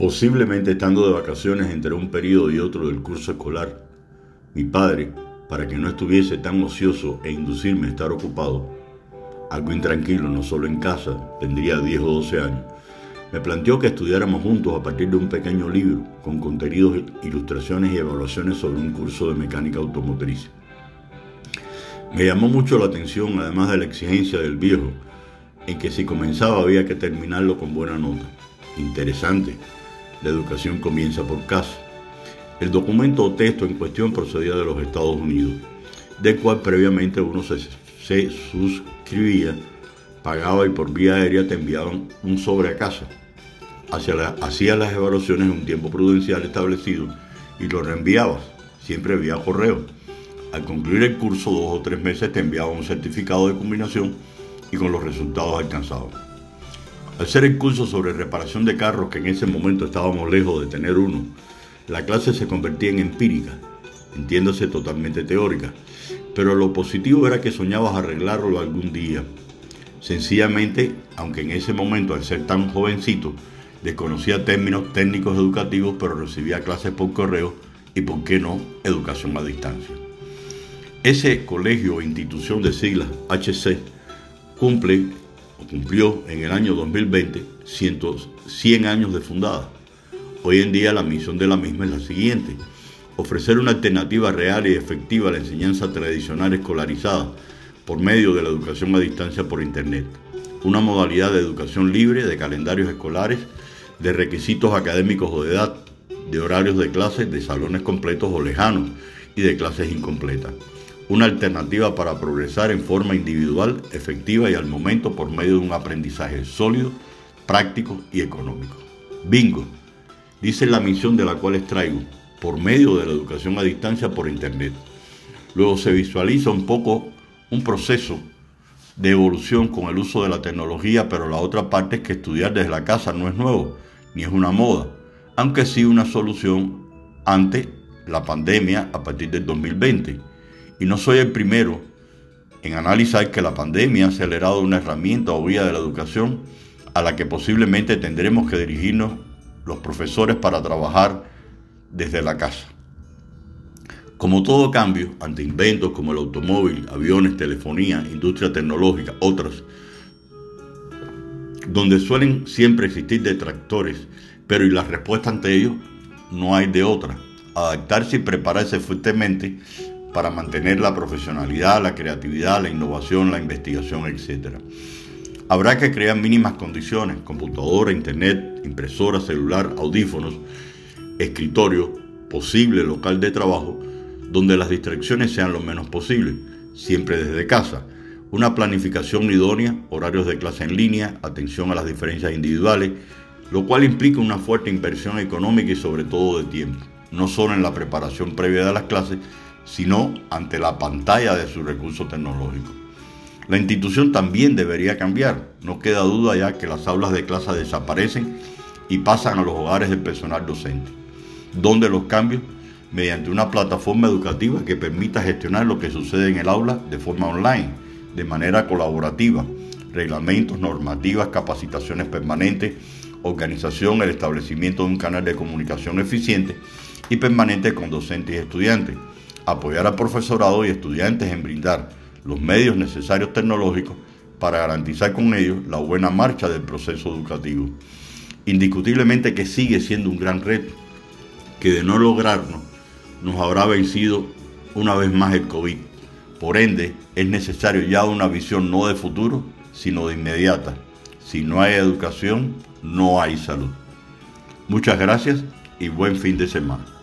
Posiblemente estando de vacaciones entre un periodo y otro del curso escolar, mi padre, para que no estuviese tan ocioso e inducirme a estar ocupado, algo intranquilo no solo en casa, tendría 10 o 12 años, me planteó que estudiáramos juntos a partir de un pequeño libro con contenidos, ilustraciones y evaluaciones sobre un curso de mecánica automotriz. Me llamó mucho la atención, además de la exigencia del viejo, en que si comenzaba había que terminarlo con buena nota. Interesante. La educación comienza por casa. El documento o texto en cuestión procedía de los Estados Unidos, del cual previamente uno se, suscribía, pagaba y por vía aérea te enviaban un sobre a casa. hacía las evaluaciones en un tiempo prudencial establecido y lo reenviabas, siempre vía correo al concluir el curso, dos o tres meses te enviaba un certificado de combinación y con los resultados alcanzados. Al ser el curso sobre reparación de carros, que en ese momento estábamos lejos de tener uno, la clase se convertía en empírica, entiéndase totalmente teórica, pero lo positivo era que soñabas arreglarlo algún día. Sencillamente, aunque en ese momento, al ser tan jovencito, desconocía términos técnicos educativos, pero recibía clases por correo y, por qué no, educación a distancia. Ese colegio o institución de siglas HC cumple cumplió en el año 2020 100 años de fundada. Hoy en día la misión de la misma es la siguiente, ofrecer una alternativa real y efectiva a la enseñanza tradicional escolarizada por medio de la educación a distancia por Internet, una modalidad de educación libre, de calendarios escolares, de requisitos académicos o de edad, de horarios de clases, de salones completos o lejanos y de clases incompletas una alternativa para progresar en forma individual, efectiva y al momento por medio de un aprendizaje sólido, práctico y económico. Bingo, dice la misión de la cual extraigo, por medio de la educación a distancia por Internet. Luego se visualiza un poco un proceso de evolución con el uso de la tecnología, pero la otra parte es que estudiar desde la casa no es nuevo, ni es una moda, aunque sí una solución ante la pandemia a partir del 2020 y no soy el primero en analizar que la pandemia ha acelerado una herramienta o vía de la educación a la que posiblemente tendremos que dirigirnos los profesores para trabajar desde la casa. Como todo cambio, ante inventos como el automóvil, aviones, telefonía, industria tecnológica, otras, donde suelen siempre existir detractores, pero y la respuesta ante ellos no hay de otra. Adaptarse y prepararse fuertemente para mantener la profesionalidad, la creatividad, la innovación, la investigación, etc. Habrá que crear mínimas condiciones, computadora, internet, impresora, celular, audífonos, escritorio, posible local de trabajo, donde las distracciones sean lo menos posible, siempre desde casa. Una planificación idónea, horarios de clase en línea, atención a las diferencias individuales, lo cual implica una fuerte inversión económica y sobre todo de tiempo, no solo en la preparación previa de las clases, sino ante la pantalla de su recurso tecnológico. La institución también debería cambiar. No queda duda ya que las aulas de clase desaparecen y pasan a los hogares del personal docente, donde los cambios mediante una plataforma educativa que permita gestionar lo que sucede en el aula de forma online, de manera colaborativa, reglamentos, normativas, capacitaciones permanentes, organización, el establecimiento de un canal de comunicación eficiente y permanente con docentes y estudiantes apoyar al profesorado y estudiantes en brindar los medios necesarios tecnológicos para garantizar con ellos la buena marcha del proceso educativo. Indiscutiblemente que sigue siendo un gran reto, que de no lograrlo nos habrá vencido una vez más el COVID. Por ende, es necesario ya una visión no de futuro, sino de inmediata. Si no hay educación, no hay salud. Muchas gracias y buen fin de semana.